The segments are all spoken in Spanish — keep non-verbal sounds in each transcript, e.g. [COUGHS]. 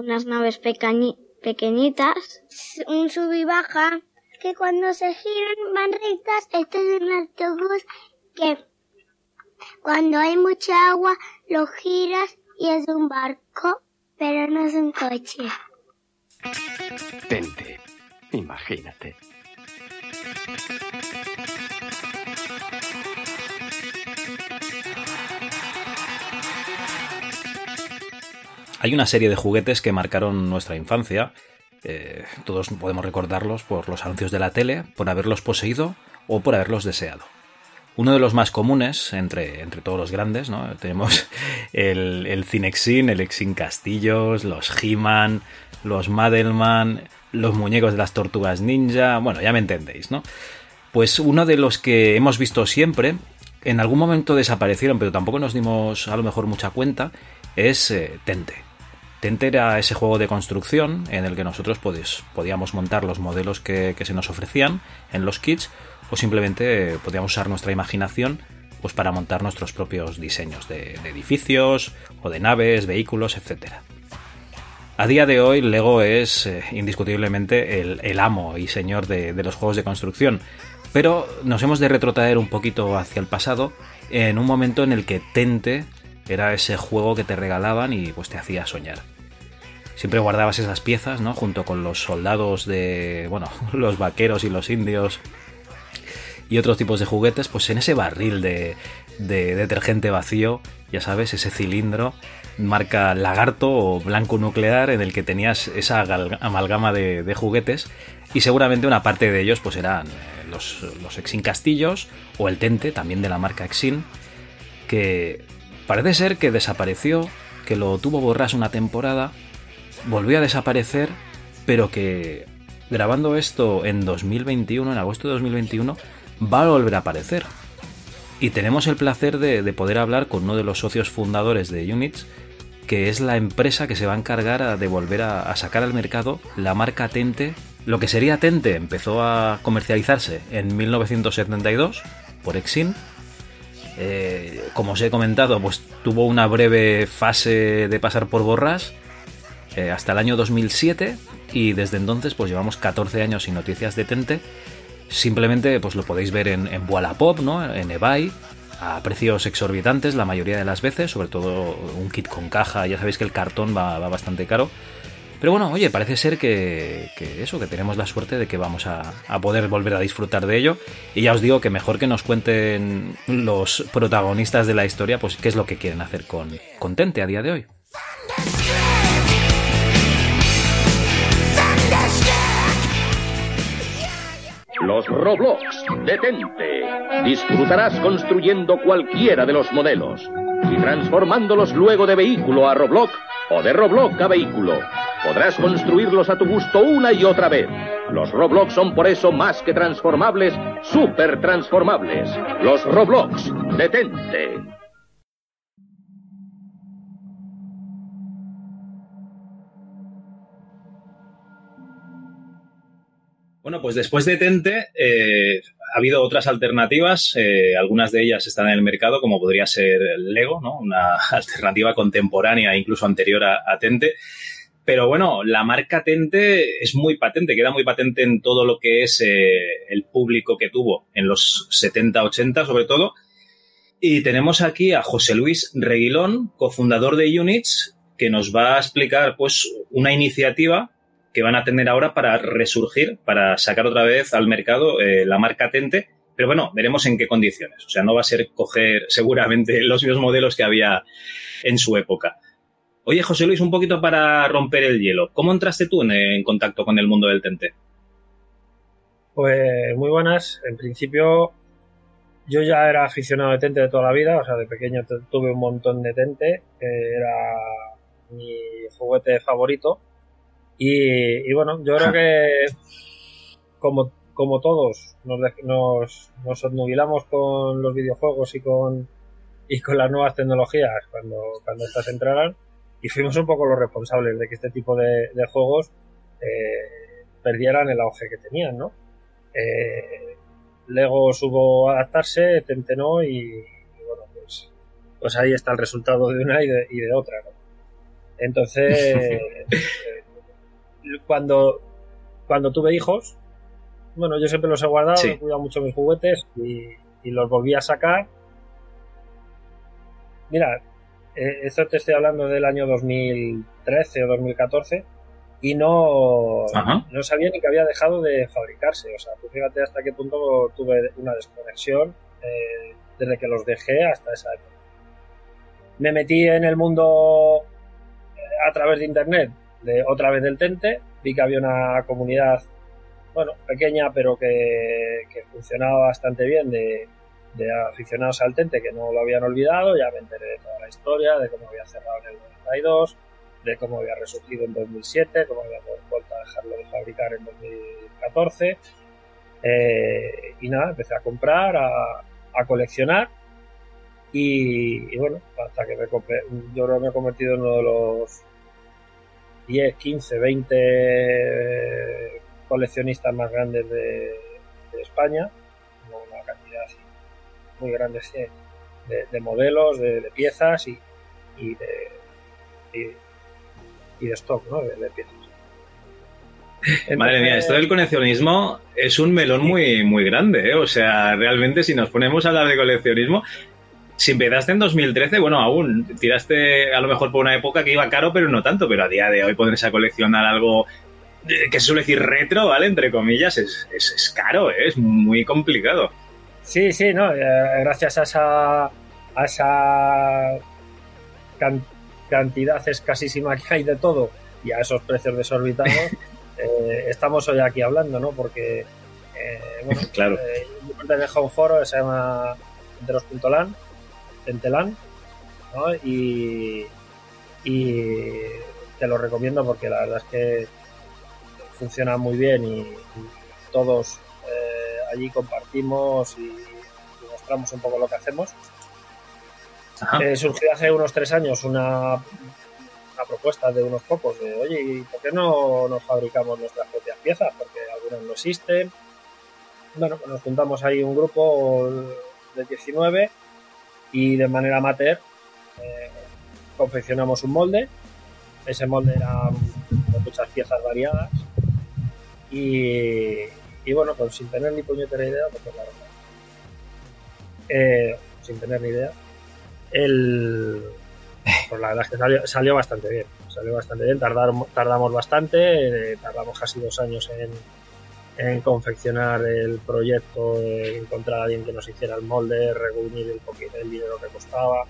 unas naves pequeñitas. Un sub y baja que cuando se giran van rectas. Este es un autobús que cuando hay mucha agua lo giras y es un barco, pero no es un coche. Tente, imagínate. Hay una serie de juguetes que marcaron nuestra infancia. Eh, todos podemos recordarlos por los anuncios de la tele, por haberlos poseído o por haberlos deseado. Uno de los más comunes entre, entre todos los grandes, ¿no? [LAUGHS] Tenemos el, el Cinexin, el Exin Castillos, los He-Man, los Madelman, los muñecos de las tortugas ninja. Bueno, ya me entendéis, ¿no? Pues uno de los que hemos visto siempre, en algún momento desaparecieron, pero tampoco nos dimos a lo mejor mucha cuenta, es eh, Tente. Tente era ese juego de construcción en el que nosotros pues, podíamos montar los modelos que, se nos ofrecían en los kits o simplemente podíamos usar nuestra imaginación pues, para montar nuestros propios diseños de, edificios o de naves, vehículos, etc. A día de hoy Lego es eh, indiscutiblemente el, amo y señor de los juegos de construcción, pero nos hemos de retrotraer un poquito hacia el pasado en un momento en el que Tente era ese juego que te regalaban y pues te hacía soñar. Siempre guardabas esas piezas, ¿no? Junto con los soldados de, bueno, [LAUGHS] los vaqueros y los indios y otros tipos de juguetes, pues en ese barril de, detergente vacío, ya sabes, ese cilindro marca lagarto o blanco nuclear en el que tenías esa amalgama de, juguetes y seguramente una parte de ellos pues eran eh, los, los Exin Castillos o el Tente, también de la marca Exin, que Parece ser que desapareció, que lo tuvo borras una temporada, volvió a desaparecer, pero que grabando esto en 2021, en agosto de 2021, va a volver a aparecer. Y tenemos el placer de, poder hablar con uno de los socios fundadores de Units, que es la empresa que se va a encargar de volver a, sacar al mercado la marca Tente. Lo que sería Tente empezó a comercializarse en 1972 por Exim eh, como os he comentado, pues tuvo una breve fase de pasar por borras eh, hasta el año 2007 y desde entonces pues llevamos 14 años sin noticias de Tente. Simplemente pues lo podéis ver en, en Wallapop, ¿no? en eBay, a precios exorbitantes la mayoría de las veces, sobre todo un kit con caja, ya sabéis que el cartón va bastante caro. Pero bueno, oye, parece ser que, eso, que tenemos la suerte de que vamos a, poder volver a disfrutar de ello. Y ya os digo que mejor que nos cuenten los protagonistas de la historia, pues qué es lo que quieren hacer con, con Tente a día de hoy. Los Roblox, detente. Disfrutarás construyendo cualquiera de los modelos y transformándolos luego de vehículo a Roblox o de Roblox a vehículo. Podrás construirlos a tu gusto una y otra vez. Los Roblox son por eso más que transformables, super transformables. Los Roblox, detente. Bueno, pues después de Tente eh, ha habido otras alternativas, eh, algunas de ellas están en el mercado, como podría ser Lego, ¿no? una [LAUGHS] alternativa contemporánea, incluso anterior a, Tente. Pero bueno, la marca Tente es muy patente, queda muy patente en todo lo que es eh, el público que tuvo en los 70-80 sobre todo. Y tenemos aquí a José Luis Reguilón, cofundador de Units, que nos va a explicar pues una iniciativa que van a tener ahora para resurgir, para sacar otra vez al mercado eh, la marca Tente. Pero bueno, veremos en qué condiciones. O sea, no va a ser coger seguramente [LAUGHS] los mismos modelos que había en su época. Oye, José Luis, un poquito para romper el hielo. ¿Cómo entraste tú en, contacto con el mundo del Tente? Pues muy buenas. En principio, yo ya era aficionado de Tente de toda la vida. O sea, de pequeño tuve un montón de Tente. era mi juguete favorito y, bueno, yo creo que [LAUGHS] como, como todos nos, nos, nos obnubilamos con los videojuegos y con, y con las nuevas tecnologías cuando, cuando estas entraran y fuimos un poco los responsables de que este tipo de, juegos eh, perdieran el auge que tenían, ¿no? Eh, Lego supo adaptarse, Tentenó y, y, bueno, pues, pues ahí está el resultado de una y de, y de otra, ¿no? Entonces, [LAUGHS] eh, cuando, cuando tuve hijos, bueno, yo siempre los he guardado, Sí. he cuidado mucho mis juguetes y, y los volví a sacar. Mira, esto te estoy hablando del año 2013 o 2014 y no, Ajá. no sabía ni que había dejado de fabricarse. O sea, tú fíjate hasta qué punto tuve una desconexión eh, desde que los dejé hasta esa época. Me metí en el mundo eh, a través de internet, de otra vez del Tente, vi que había una comunidad, bueno, pequeña, pero que, que funcionaba bastante bien de, de aficionados al Tente que no lo habían olvidado, ya me enteré de toda la historia, de cómo había cerrado en el 92, de cómo había resurgido en 2007, cómo había vuelto a dejarlo de fabricar en 2014. Eh, y nada, empecé a comprar, a, coleccionar y, bueno, hasta que me yo creo que me he convertido en uno de los 10, 15, 20 coleccionistas más grandes de, de España, muy grande sí, de, de modelos, de, de piezas y, y de y, y de stock, ¿no? De, de piezas. Madre mía, esto del coleccionismo es un melón muy, muy grande, ¿eh? O sea, realmente si nos ponemos a hablar de coleccionismo, si empezaste en 2013, bueno, aún tiraste a lo mejor por una época que iba caro, pero no tanto, pero a día de hoy ponerse a coleccionar algo eh, que se suele decir retro, ¿vale? Entre comillas, es, es, es caro, ¿eh? es muy complicado. Sí, sí, no, eh, gracias a esa, a esa can- cantidad escasísima que hay de todo y a esos precios desorbitados, [LAUGHS] eh, estamos hoy aquí hablando, ¿no? Porque, eh, bueno, [LAUGHS] Claro. eh, yo pertenezco a un foro que se llama enteros.lan, Entelan, ¿no? Y, y te lo recomiendo porque la verdad es que funciona muy bien y, y todos eh, allí compartimos y, y mostramos un poco lo que hacemos. Eh, surgió hace unos tres años una, una propuesta de unos pocos de, oye, ¿y por qué no nos fabricamos nuestras propias piezas? Porque algunas no existen. Bueno, pues nos juntamos ahí un grupo de 19 y de manera amateur eh, confeccionamos un molde. Ese molde era de muchas piezas variadas y, y bueno, pues sin tener ni puñetera idea, porque la verdad, eh, sin tener ni idea, el, [LAUGHS] pues la verdad es que salió, salió bastante bien, salió bastante bien, tardamos, tardamos bastante, eh, tardamos casi dos años en, en confeccionar el proyecto, eh, encontrar a alguien que nos hiciera el molde, reunir el, poquito, el dinero que costaba,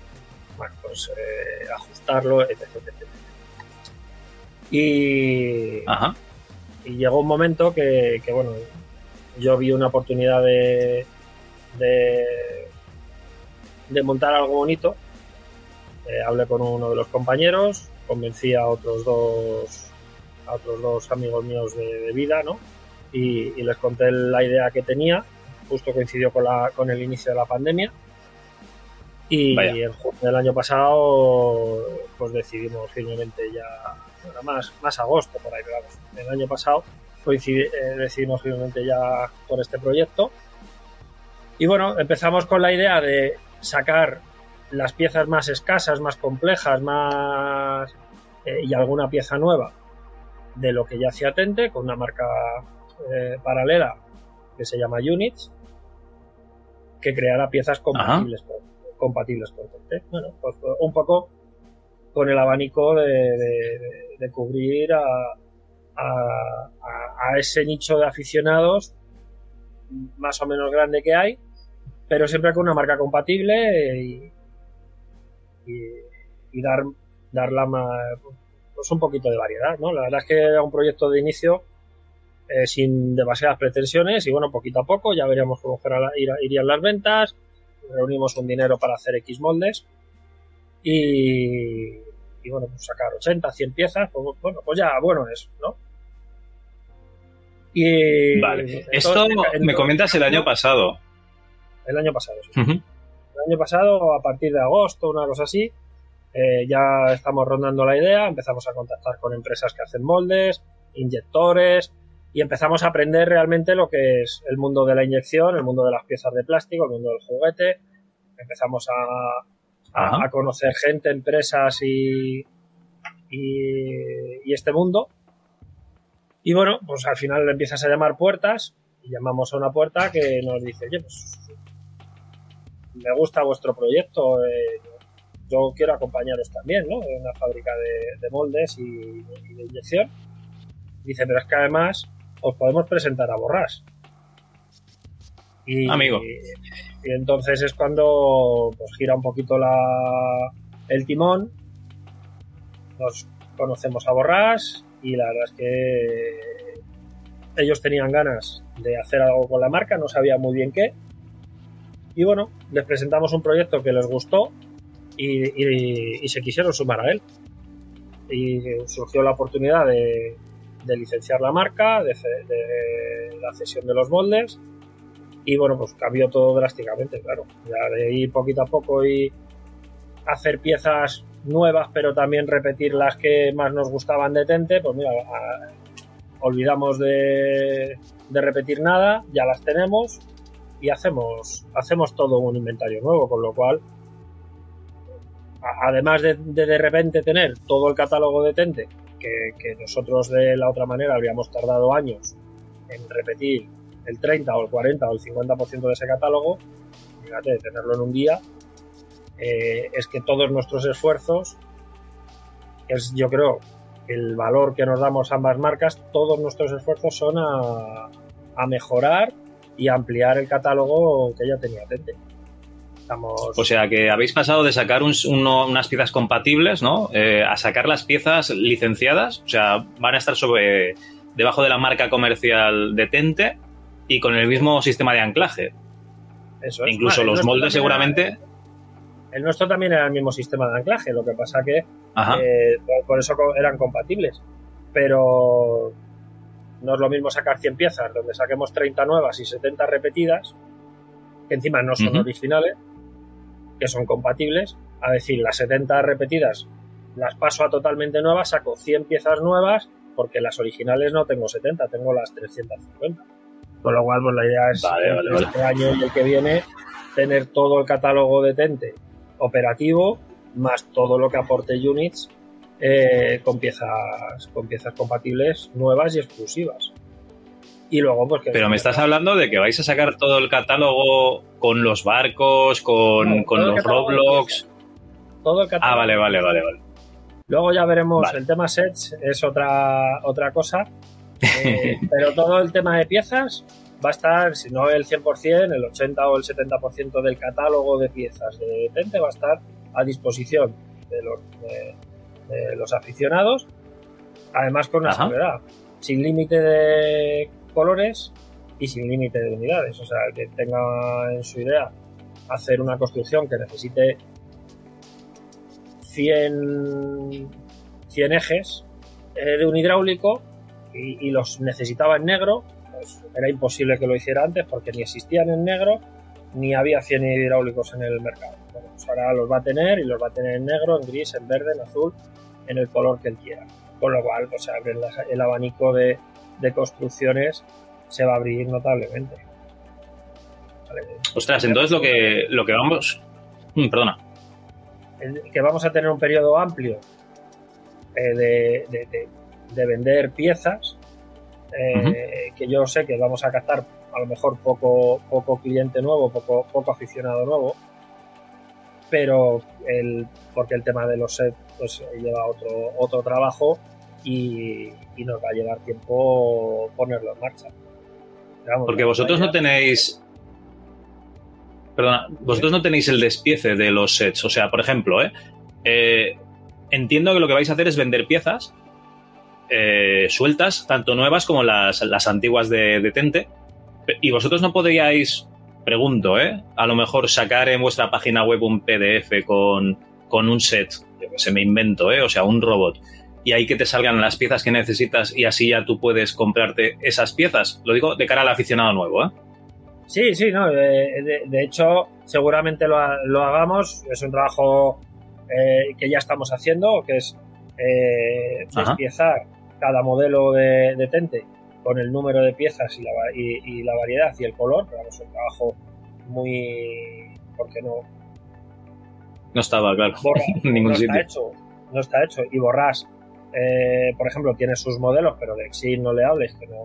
bueno, pues eh, ajustarlo, etc, etc. Y, Ajá. y llegó un momento que, que, bueno, yo vi una oportunidad de, de, de montar algo bonito. Eh, hablé con uno de los compañeros, convencí a otros dos, a otros dos amigos míos de, de vida, ¿no? Y, y les conté la idea que tenía. Justo coincidió con, la, con el inicio de la pandemia. Y Vaya. en junio del año pasado, pues decidimos firmemente ya, bueno, más, más agosto por ahí, pero el año pasado coincidi- eh, decidimos firmemente ya por este proyecto. Y bueno, empezamos con la idea de sacar las piezas más escasas, más complejas, más eh, y alguna pieza nueva de lo que ya hacía Tente con una marca eh, paralela que se llama Units que creara piezas compatibles con, compatibles con Tente. Bueno, pues un poco con el abanico de- de- de cubrir a, a- ese nicho de aficionados más o menos grande que hay, pero siempre con una marca compatible y, y, dar, darla más, pues un poquito de variedad, ¿no? La verdad es que era un proyecto de inicio eh, sin demasiadas pretensiones y bueno, poquito a poco ya veríamos cómo irían las ventas, reunimos un dinero para hacer X moldes y, y bueno, pues sacar 80, 100 piezas, pues bueno, pues ya bueno es, ¿no? Y Vale. entonces- Esto me comentas el año pasado. El año pasado, sí. El año pasado, a partir de agosto, una cosa así, eh, ya estamos rondando la idea, empezamos a contactar con empresas que hacen moldes, inyectores, y empezamos a aprender realmente lo que es el mundo de la inyección, el mundo de las piezas de plástico, el mundo del juguete. Empezamos a, a conocer gente, empresas y, y, este mundo. Y bueno, pues al final empiezas a llamar puertas y llamamos a una puerta que nos dice, oye, pues me gusta vuestro proyecto, eh, yo quiero acompañaros también, ¿no? En una fábrica de, moldes y, de inyección. Dice, pero es que además os podemos presentar a Borras. Y, Amigo. Y, entonces es cuando pues, gira un poquito la, el timón. Nos conocemos a Borras y la verdad es que ellos tenían ganas de hacer algo con la marca, no sabían muy bien qué. Y bueno, les presentamos un proyecto que les gustó y, se quisieron sumar a él. Y surgió la oportunidad de, licenciar la marca, de, la cesión de los moldes y bueno, pues cambió todo drásticamente, claro. Ya de poquito a poco y hacer piezas nuevas, pero también repetir las que más nos gustaban de Tente, pues mira, olvidamos de, de, repetir nada, ya las tenemos y hacemos, hacemos todo un inventario nuevo, con lo cual además de, de, repente tener todo el catálogo de Tente, que, nosotros de la otra manera habríamos tardado años en repetir el 30 o el 40 o el 50% de ese catálogo, fíjate, tenerlo en un día, eh, es que todos nuestros esfuerzos, es yo creo el valor que nos damos ambas marcas, todos nuestros esfuerzos son a, a mejorar y ampliar el catálogo que ya tenía Tente. O sea que habéis pasado de sacar unas piezas compatibles, ¿no? Eh, a sacar las piezas licenciadas. O sea, van a estar sobre debajo de la marca comercial de Tente y con el mismo sistema de anclaje. Eso es. Incluso los moldes seguramente. El nuestro también era el mismo sistema de anclaje, lo que pasa que eh, por eso eran compatibles. Pero no es lo mismo sacar 100 piezas donde saquemos 30 nuevas y 70 repetidas, que encima no son originales, que son compatibles, a decir, las 70 repetidas las paso a totalmente nuevas, saco 100 piezas nuevas, porque las originales no tengo 70, tengo las 350. Con lo cual, pues la idea es este año y el que viene tener todo el catálogo de Tente operativo, más todo lo que aporte Units eh, con piezas con piezas compatibles nuevas y exclusivas. Y luego, pues Pero me estás hablando de que vais a sacar todo el catálogo con los barcos, con, los Roblox. Todo el catálogo. Ah, vale, vale, vale, vale. Luego ya veremos, el tema sets es otra, otra cosa. [LAUGHS] Eh, pero todo el tema de piezas va a estar, si no el 100%, el 80 o el 70% del catálogo de piezas de Tente va a estar a disposición de los, de, los aficionados. Además con una seguridad, sin límite de colores y sin límite de unidades. O sea, que tenga en su idea hacer una construcción que necesite 100, 100 ejes eh, de un hidráulico y, los necesitaba en negro, era imposible que lo hiciera antes porque ni existían en negro ni había 100 hidráulicos en el mercado. Bueno, pues ahora los va a tener y los va a tener en negro, en gris, en verde, en azul, en el color que él quiera. Con lo cual, pues abre el abanico de, de construcciones se va a abrir notablemente. Ostras, entonces lo que, lo que vamos... Mm, perdona. Que vamos a tener un periodo amplio eh, de, de, vender piezas, eh, que yo sé que vamos a captar a lo mejor poco, poco cliente nuevo, poco, poco aficionado nuevo, pero el, porque el tema de los sets pues, lleva otro, otro trabajo y, nos va a llevar tiempo ponerlo en marcha. Porque vosotros no tenéis. Perdona, vosotros no tenéis el despiece de los sets. O sea, por ejemplo, ¿eh? eh entiendo que lo que vais a hacer es vender piezas eh, sueltas, tanto nuevas como las, antiguas de, de, Tente. Y vosotros no podríais, pregunto, ¿eh? A lo mejor sacar en vuestra página web un PDF con, con un set, que se me invento, ¿eh? O sea, un robot y ahí que te salgan las piezas que necesitas y así ya tú puedes comprarte esas piezas. Lo digo de cara al aficionado nuevo, ¿eh? Sí, sí, no. De, hecho, seguramente lo, hagamos. Es un trabajo eh, que ya estamos haciendo, que es eh, despiezar cada modelo de, tente con el número de piezas y la, y, la variedad y el color. Pero es un trabajo muy. ¿Por qué no? No estaba, claro. [LAUGHS] en ningún no Está hecho, no está hecho. Y borras eh, por ejemplo, tiene sus modelos, pero de Exil no le hables, que no,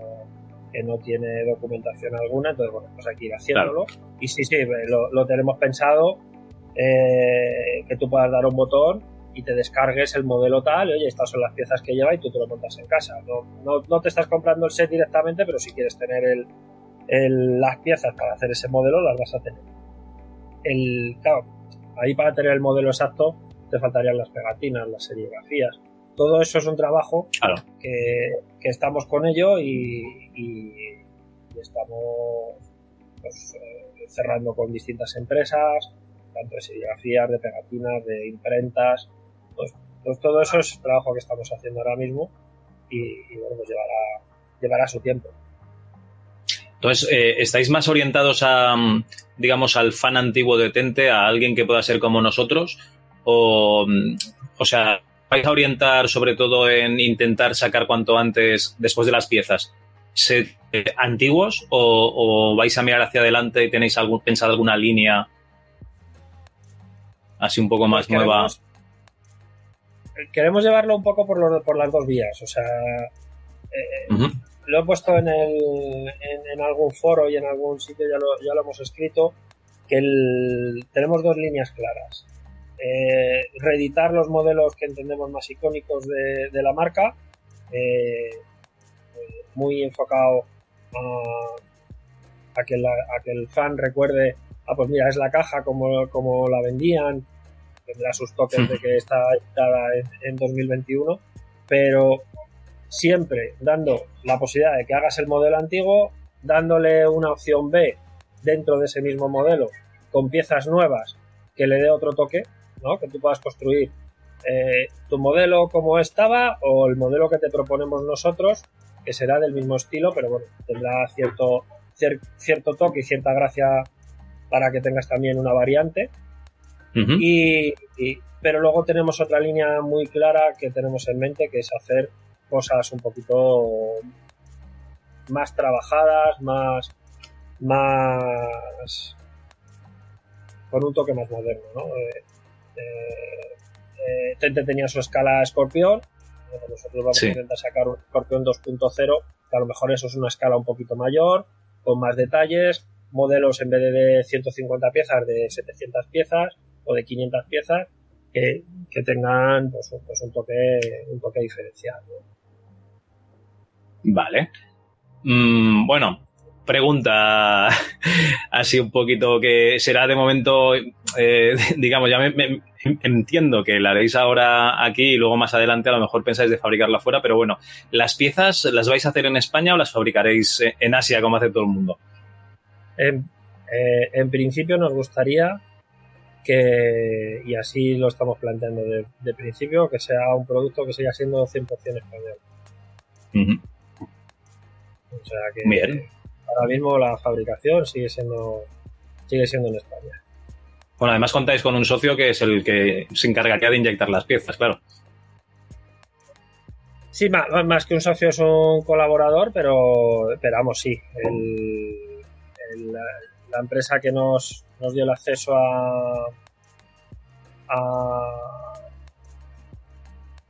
que no tiene documentación alguna, entonces, bueno, pues hay que ir haciéndolo. Y sí, sí, lo, lo tenemos pensado eh, que tú puedas dar un botón y te descargues el modelo tal, y, oye, estas son las piezas que lleva y tú te lo montas en casa. No, no, no te estás comprando el set directamente, pero si quieres tener el, el, las piezas para hacer ese modelo, las vas a tener. El, claro, ahí para tener el modelo exacto te faltarían las pegatinas, las serigrafías. Todo eso es un trabajo Claro. que, que estamos con ello y, y- y estamos pues, eh, cerrando con distintas empresas, tanto de serigrafías, de pegatinas, de imprentas. Pues, pues todo eso es trabajo que estamos haciendo ahora mismo y, y, bueno, pues llevará, llevará su tiempo. Entonces, eh, ¿estáis más orientados a, mm, digamos, al fan antiguo de Tente, a alguien que pueda ser como nosotros? O, mm, o sea, ¿vais a orientar sobre todo en intentar sacar cuanto antes, después de las piezas, set eh, antiguos? O, o vais a mirar hacia adelante y tenéis algún, pensado alguna línea así un poco más Pues nueva? queremos- Queremos llevarlo un poco por, los- por las dos vías. O sea, eh, lo he puesto en, el, en, en algún foro y en algún sitio, ya lo, ya lo hemos escrito, que el- tenemos dos líneas claras. Eh, reeditar los modelos que entendemos más icónicos de, de la marca, eh, eh, muy enfocado a, a que la- a que el fan recuerde, ah, pues mira, es la caja como, como la vendían, tendrá sus toques de que está editada en, en 2021, pero siempre dando la posibilidad de que hagas el modelo antiguo, dándole una opción B dentro de ese mismo modelo con piezas nuevas que le dé otro toque, ¿no? que tú puedas construir eh, tu modelo como estaba o el modelo que te proponemos nosotros, que será del mismo estilo, pero bueno, tendrá cierto, cier- cierto toque y cierta gracia para que tengas también una variante. Y, y- pero luego tenemos otra línea muy clara que tenemos en mente, que es hacer cosas un poquito más trabajadas, más, más con un toque más moderno, ¿no? Eh, eh, eh, Tente tenía su escala escorpión, nosotros vamos Sí. a intentar sacar un escorpión 2.0, que a lo mejor eso es una escala un poquito mayor, con más detalles, modelos en vez de de 150 piezas, de 700 piezas o de 500 piezas, que, que tengan pues, un- pues un toque un toque diferencial. ¿no? Vale. Mm, bueno, pregunta [LAUGHS] así un poquito que será de momento, eh, [LAUGHS] digamos, ya me, me- entiendo que la haréis ahora aquí y luego más adelante a lo mejor pensáis de fabricarla fuera, pero bueno, ¿las piezas las vais a hacer en España o las fabricaréis eh, en Asia como hace todo el mundo? En, eh, en principio nos gustaría que, y así lo estamos planteando de, de principio, que sea un producto que siga siendo 100% español. Ujú. O sea que Bien. ahora mismo la fabricación sigue siendo sigue siendo en España. Bueno, además contáis con un socio que es el que se encargaría de inyectar las piezas, claro. Sí, más, más que un socio es un colaborador, pero, vamos, sí. El, el- la empresa que nos, nos dio el acceso a, a,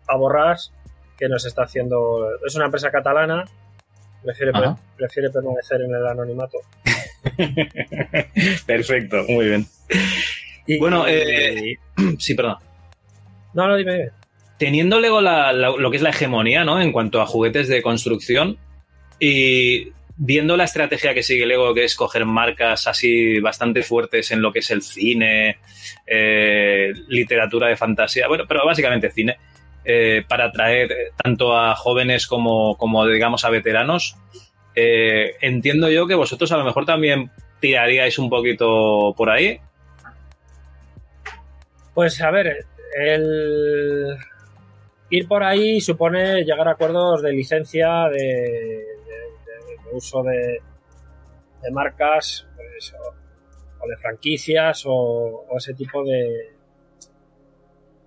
a Borrás, que nos está haciendo. Es una empresa catalana, prefiere, prefiere permanecer en el anonimato. [LAUGHS] Perfecto, muy bien. Y- Bueno, eh, [CLEARS THROAT] Sí, perdón. No, no, dime. dime. teniendo luego la- la- lo que es la hegemonía, ¿no? En cuanto a juguetes de construcción y viendo la estrategia que sigue Lego, que es coger marcas así bastante fuertes en lo que es el cine, eh, literatura de fantasía, bueno, pero básicamente cine, eh, para atraer tanto a jóvenes como, como digamos, a veteranos, eh, entiendo yo que vosotros a lo mejor también tiraríais un poquito por ahí. Pues a ver, el ir por ahí supone llegar a acuerdos de licencia, de uso de, de marcas, pues, o, o de franquicias o, o ese tipo de,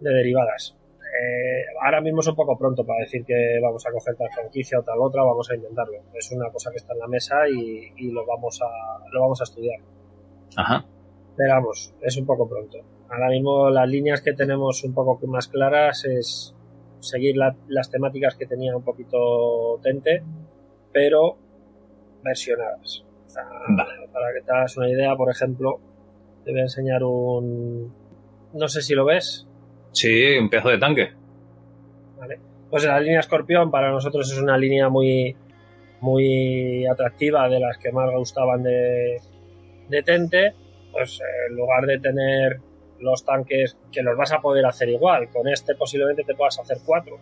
de derivadas. Eh, ahora mismo es un poco pronto para decir que vamos a coger tal franquicia o tal otra, vamos a intentarlo. Es una cosa que está en la mesa y, y lo vamos a lo vamos a estudiar. Ajá. Pero vamos, es un poco pronto. Ahora mismo las líneas que tenemos un poco más claras es seguir la- las temáticas que tenía un poquito Tente, pero versionadas. O sea, Vale. Para que te hagas una idea, por ejemplo, te voy a enseñar un... No sé si lo ves, Sí, un pedazo de tanque. ¿vale? Pues la línea Escorpión para nosotros es una línea muy, muy atractiva, de las que más gustaban de, de Tente. Pues eh, en lugar de tener los tanques que los vas a poder hacer igual, con este posiblemente te puedas hacer cuatro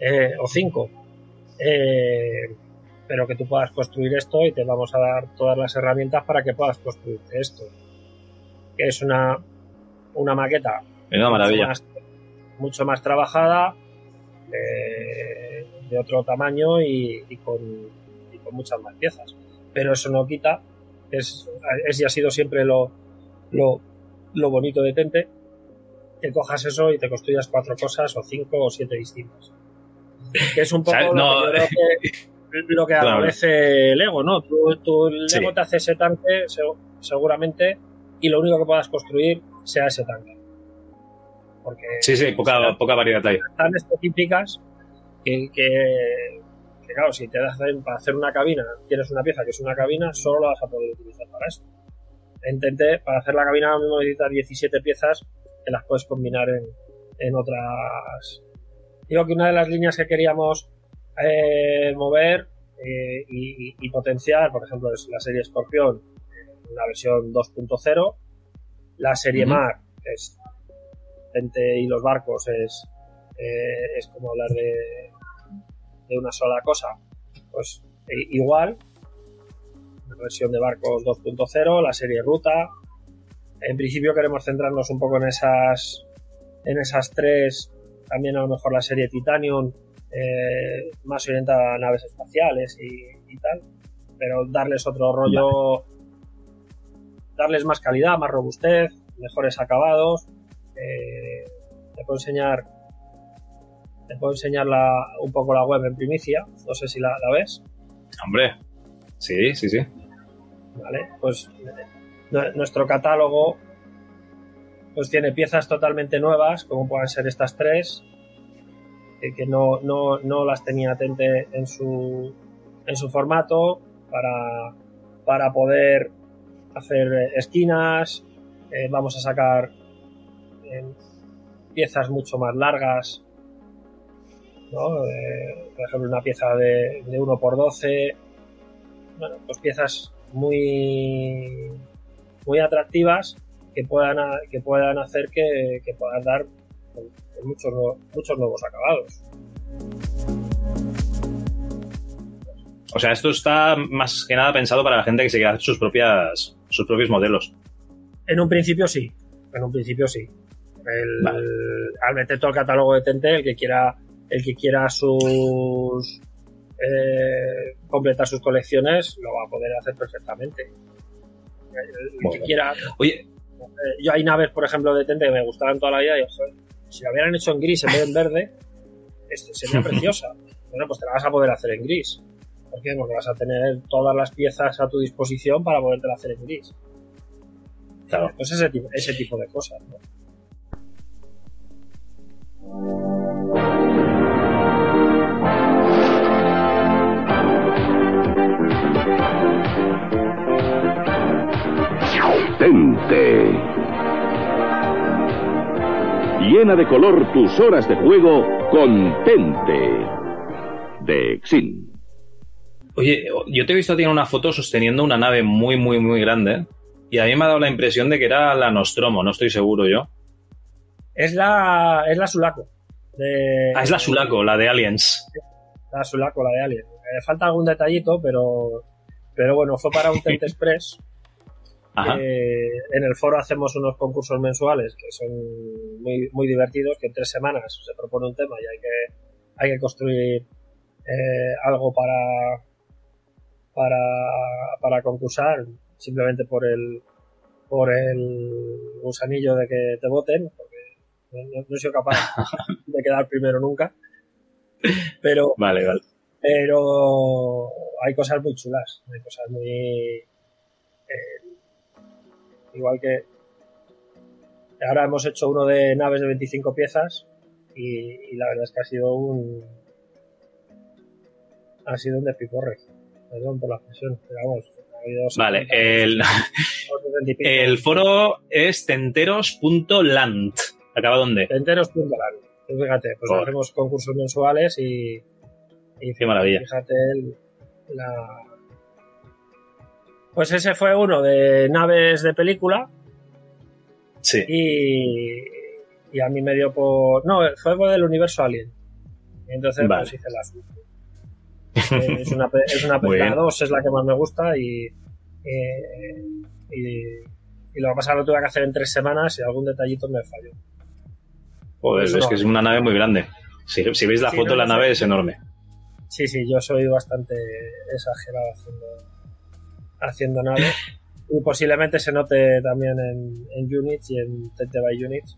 eh, o cinco. Eh, pero que tú puedas construir esto y te vamos a dar todas las herramientas para que puedas construir esto. Que es una, una maqueta Una maravilla. mucho más, mucho más trabajada, de otro tamaño y, y con, y con muchas más piezas. Pero eso no quita, es, es y ha sido siempre lo, lo, lo bonito de Tente, que cojas eso y te construyas cuatro cosas o cinco o siete distintas. Que es un poco No, que yo creo que, [LAUGHS] lo que Claro. agradece Lego, ¿no? Tú, tú Sí. te hace ese tanque se- seguramente y lo único que puedas construir sea ese tanque. Porque Sí, sí, poca, poca variedad hay. tan específicas que, que, que, claro, si te hacen para hacer una cabina, tienes una pieza que es una cabina, solo la vas a poder utilizar para eso. Intenté, para hacer la cabina ahora mismo necesitas 17 piezas que las puedes combinar en, en otras. Digo que una de las líneas que queríamos eh, mover eh, y, potenciar, por ejemplo, es la serie Scorpion, eh, la versión 2.0, la serie. Mar, que es gente y los barcos, es, eh, es como hablar de, de una sola cosa. Pues i- igual, la versión de barcos 2.0, la serie Ruta. En principio queremos centrarnos un poco en esas, en esas tres, también a lo mejor la serie Titanium, eh, más orientada a naves espaciales y, y tal, pero darles otro rollo, darles más calidad, más robustez, mejores acabados. Eh, te puedo enseñar, te puedo enseñar la, un poco la web en primicia, no sé si la, la ves. Hombre. Sí, sí, sí. ¿vale? Pues eh, nu- nuestro catálogo pues tiene piezas totalmente nuevas, como puedan ser estas tres, eh, que no, no, no las tenía Tente en su, en su formato para, para poder hacer eh, esquinas. Eh, vamos a sacar eh, piezas mucho más largas, ¿no? Por ejemplo, una pieza de, de 1x12, bueno, pues piezas muy muy atractivas que puedan que puedan hacer que, que puedan dar pues, muchos nuevos, muchos nuevos acabados. O sea, esto está más que nada pensado para la gente que se quiera hacer sus propias sus propios modelos. En un principio sí, en un principio sí. El- Vale. Al meter todo el catálogo de Tente, el que quiera el que quiera sus eh, completar sus colecciones lo va a poder hacer perfectamente. El, el que quiera Oye, Eh, yo hay naves, por ejemplo, de Tente que me gustaban toda la vida y joder, si la hubieran hecho en gris en vez de en verde, este, sería [LAUGHS] preciosa. Bueno, pues te la vas a poder hacer en gris. ¿Por qué? Porque vas a tener todas las piezas a tu disposición para podértela hacer en gris. claro. Pues ese tipo, ese tipo de cosas. ¿no? Tente. Llena de color tus horas de juego con Tente. De Exin. Oye, yo te he visto a ti en una foto sosteniendo una nave muy, muy, muy grande. Y a mí me ha dado la impresión de que era la Nostromo, no estoy seguro yo. Es la, es la Sulaco. De, Ah, es la Sulaco, la de Aliens. La Sulaco, la de Alien. Eh, falta algún detallito, pero, pero bueno, fue para un [LAUGHS] Tente Express. Eh, en el foro hacemos unos concursos mensuales que son muy, muy divertidos, que en tres semanas se propone un tema y hay que, hay que construir eh, algo para, para, para concursar, simplemente por el, por el gusanillo de que te voten, porque no, no he sido capaz [LAUGHS] de quedar primero nunca. Pero, Vale, vale. pero hay cosas muy chulas, hay cosas muy... eh, igual que ahora hemos hecho uno de naves de 25 piezas y, y la verdad es que ha sido un ha sido un despiporre. Perdón por la expresión, pero vamos. Vale, 70, el, 70 y pico. el foro es tenteros.land. ¿Acaba dónde? Enteros.land. Pues fíjate, pues hacemos concursos mensuales y, y Qué maravilla. fíjate el- la... Pues ese fue uno de naves de película Sí. y, y a mí me dio por... No, fue por el universo Alien. Y entonces Vale. pues hice la. [LAUGHS] Eh, es una, es una [LAUGHS] película bien. 2, es la que más me gusta y, eh, y, y lo que pasa lo tuve que hacer en tres semanas y algún detallito me falló. Joder, es no. que es una nave muy grande. Si, si veis la Sí, foto, no, la no nave es enorme. Sí, sí, yo soy bastante exagerado haciendo, haciendo naves. Y posiblemente se note también en, Units y en Tente by Units.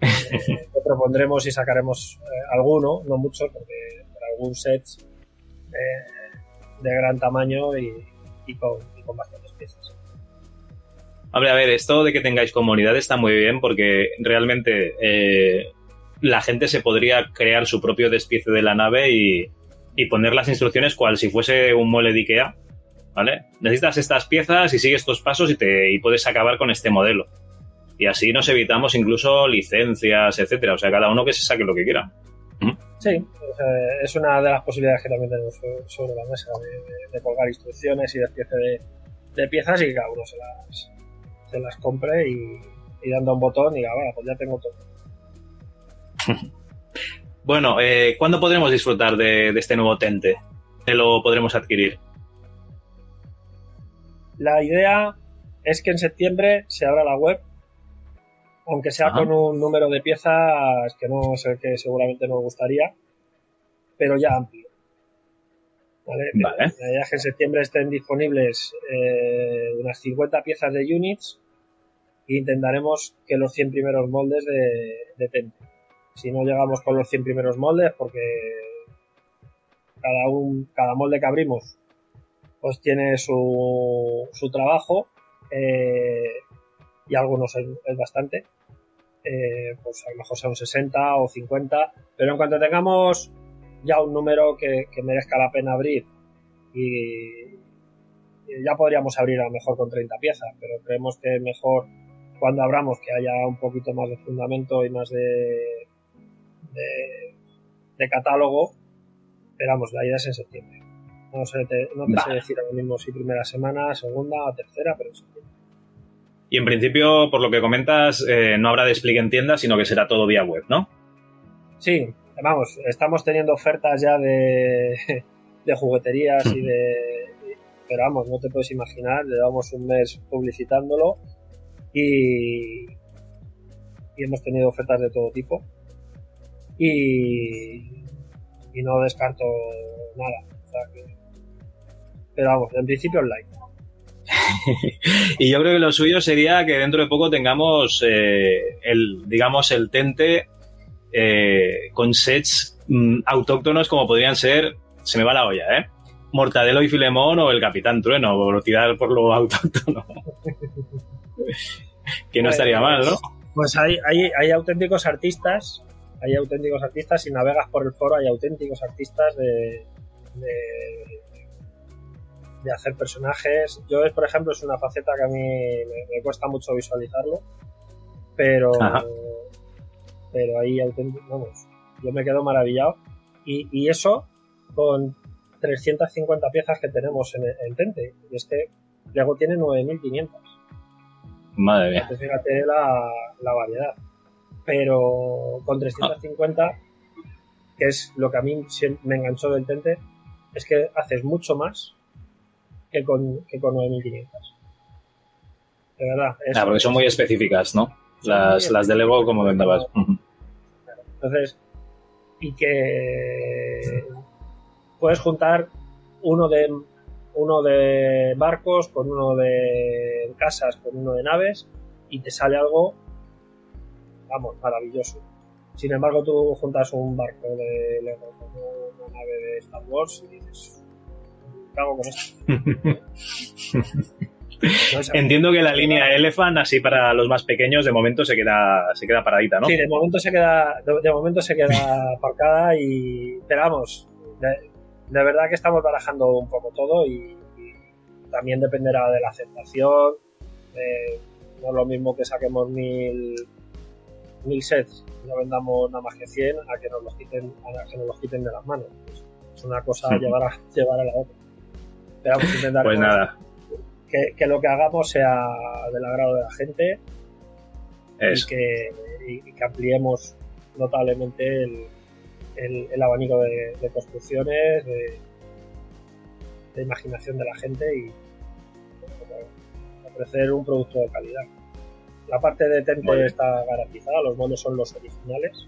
Eh, propondremos y sacaremos eh, alguno, no mucho, porque por algún set eh, de gran tamaño y, con, bastantes piezas. Hombre, a ver, esto de que tengáis comunidad está muy bien porque realmente eh, la gente se podría crear su propio despiece de la nave y, y poner las instrucciones cual si fuese un mueble de Ikea, ¿vale? Necesitas estas piezas y sigues estos pasos y, te, y puedes acabar con este modelo. Y así nos evitamos incluso licencias, etcétera. O sea, cada uno que se saque lo que quiera. Sí, o sea, es una de las posibilidades que también tenemos sobre- la mesa de, de- de colgar instrucciones y despiece de, de piezas y que cada uno se las, se las compre y, y dando un botón y diga, bueno, pues ya tengo todo. [LAUGHS] Bueno, eh, ¿cuándo podremos disfrutar de, de este nuevo Tente? ¿Te lo podremos adquirir? La idea es que en septiembre se abra la web, aunque sea Ajá. con un número de piezas que no es el que seguramente nos gustaría, pero ya amplio. ¿Vale? Vale. La idea es que en septiembre estén disponibles eh, unas 50 piezas de units e intentaremos que los 100 primeros moldes de, de. Si no llegamos con los 100 primeros moldes, porque cada, un, cada molde que abrimos pues tiene su, su trabajo eh, y algunos es, bastante. Eh, pues a lo mejor son 60 o 50, pero en cuanto tengamos ya un número que, que merezca la pena abrir y, ya podríamos abrir a lo mejor con 30 piezas, pero creemos que mejor cuando abramos que haya un poquito más de fundamento y más de, de, de catálogo. Pero vamos, la idea es en septiembre. No, sé, te, no te sé decir ahora mismo si primera semana, segunda o tercera, pero septiembre. Y en principio, por lo que comentas, eh, no habrá despliegue en tienda, sino que será todo vía web, ¿no? Sí, vamos, estamos teniendo ofertas ya de, [LAUGHS] de jugueterías y de... Pero vamos, no te puedes imaginar, llevamos un mes publicitándolo y, y hemos tenido ofertas de todo tipo y, y no descarto nada. o sea que- pero vamos, en principio online. [LAUGHS] Y yo creo que lo suyo sería que dentro de poco tengamos eh, el, digamos, el tente eh, con sets mm, autóctonos como podrían ser, se me va la olla, ¿eh? Mortadelo y Filemón o el Capitán Trueno, por tirar por lo [LAUGHS] autóctono. [LAUGHS] que no estaría mal, ¿no? Pues hay, hay, hay auténticos artistas, hay auténticos artistas, si navegas por el foro hay auténticos artistas de, de, de hacer personajes. Yo, por ejemplo, es una faceta que a mí me, me cuesta mucho visualizarlo, pero, Ajá. pero auténticos, vamos, yo me quedo maravillado. Y, y eso con 350 piezas que tenemos en, en Tente. Y es que Lego tiene 9500. Madre mía. Entonces, fíjate la, la variedad. Pero con 350, que es lo que a mí me enganchó del Tente, es que haces mucho más que con, que con 9500. De verdad. Ah, porque son muy específicas, ¿no? Las, las de Lego, como comentabas. Ujú. Entonces, y que puedes juntar uno de uno de barcos con uno de casas con uno de naves y te sale algo vamos maravilloso sin embargo tú juntas un barco de Lego con una nave de Star Wars y dices ¿qué hago con esto? [LAUGHS] Entiendo que la línea Elephant, así para los más pequeños, de momento se queda, se queda paradita, ¿no? Sí, de momento se queda, de, de momento se queda [LAUGHS] aparcada y esperamos. De, de, verdad que estamos barajando un poco todo y, y también dependerá de la aceptación. Eh, no es lo mismo que saquemos mil, mil sets y no vendamos nada más que 100 a que nos los quiten, a que nos los quiten de las manos. Pues es una cosa llevar a, llevar a la otra. Pero vamos a intentar pues nada. Que, que, lo que hagamos sea del agrado de la gente y que, y, que, ampliemos notablemente el, el, el abanico de, de construcciones, de, de, imaginación de la gente y ofrecer un producto de calidad. La parte de bueno. está garantizada, los moldes son los originales,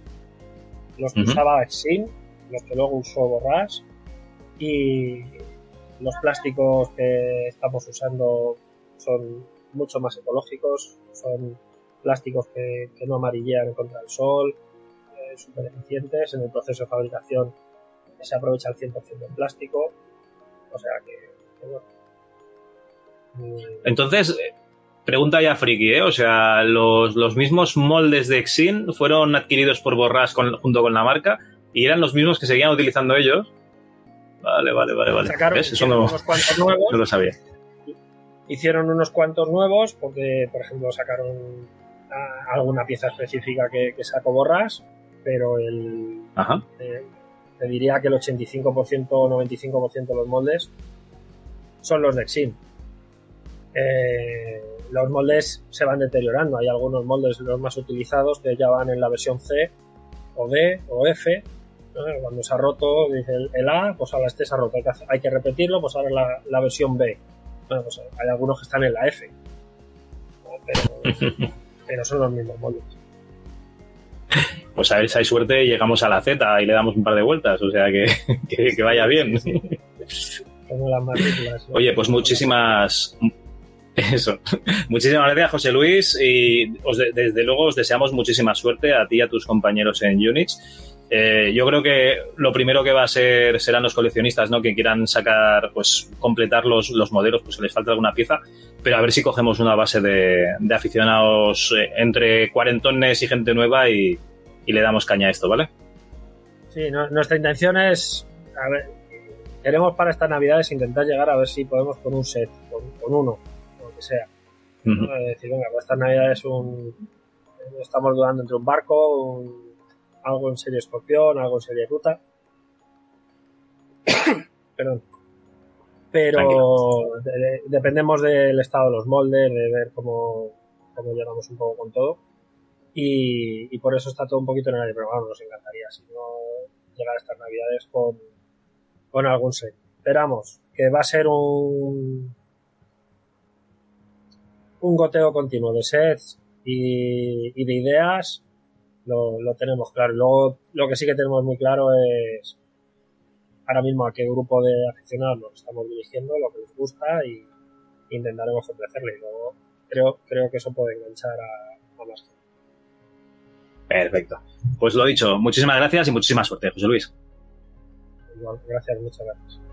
los que uh -huh. usaba Exin, los que luego usó Borras y los plásticos que estamos usando son mucho más ecológicos, son plásticos que, no amarillean contra el sol, eh, súper eficientes. En el proceso de fabricación se aprovecha el 100% del plástico, o sea que, que bueno. Entonces, pregunta ya friki, ¿eh? O sea, los, los mismos moldes de Exin fueron adquiridos por Borras con, junto con la marca y eran los mismos que seguían utilizando ellos. Vale, vale, vale, vale. Sacaron, ¿Ves? Eso no, unos cuantos nuevos, [LAUGHS] no lo sabía. Hicieron unos cuantos nuevos porque, por ejemplo, sacaron a, alguna pieza específica que, que, sacó Borras, pero el... Ajá. Eh, te diría que el 85% o 95% de los moldes son los de Exin. Eh, los moldes se van deteriorando. Hay algunos moldes, los más utilizados, que ya van en la versión C o D o F. ¿no? Cuando se ha roto, dice el, el, A, pues ahora este se ha roto. Hay que, hacer, hay que repetirlo, pues ahora la, la, versión B. Bueno, pues hay algunos que están en la F. Pero, [LAUGHS] pero, son los mismos moldes. Pues a ver si hay suerte llegamos a la Z y le damos un par de vueltas. O sea que, que, que vaya bien. Como las matrículas. Oye, pues muchísimas, eso. Muchísimas gracias, José Luis. Y os de, desde luego os deseamos muchísima suerte a ti y a tus compañeros en Unix. Eh, yo creo que lo primero que va a ser serán los coleccionistas, ¿no? Que quieran sacar, pues, completar los, los modelos, pues que les falta alguna pieza. Pero a ver si cogemos una base de, de aficionados eh, entre cuarentones y gente nueva y, y, le damos caña a esto, ¿vale? Sí, no, nuestra intención es. A ver, queremos para estas navidades intentar llegar a ver si podemos con un set, con, con uno que sea. Uh -huh. ¿no? Es decir, venga, pues esta Navidad es un. Estamos dudando entre un barco, un, algo en serie escorpión, algo en serie ruta. [COUGHS] Perdón. Pero de, de, dependemos del estado de los moldes, de ver cómo, cómo llegamos un poco con todo. Y, y, por eso está todo un poquito en el aire, pero bueno, nos encantaría si no llegar a estas navidades con, con algún set. Esperamos que va a ser un, un goteo continuo de sets y, y de ideas, lo, lo, tenemos claro. Luego, lo que sí que tenemos muy claro es ahora mismo a qué grupo de aficionados nos estamos dirigiendo, lo que les gusta y intentaremos ofrecerle. Y luego creo, creo que eso puede enganchar a, a más gente. Perfecto. Pues lo dicho, muchísimas gracias y muchísima suerte, José Luis. Igual, gracias, muchas gracias.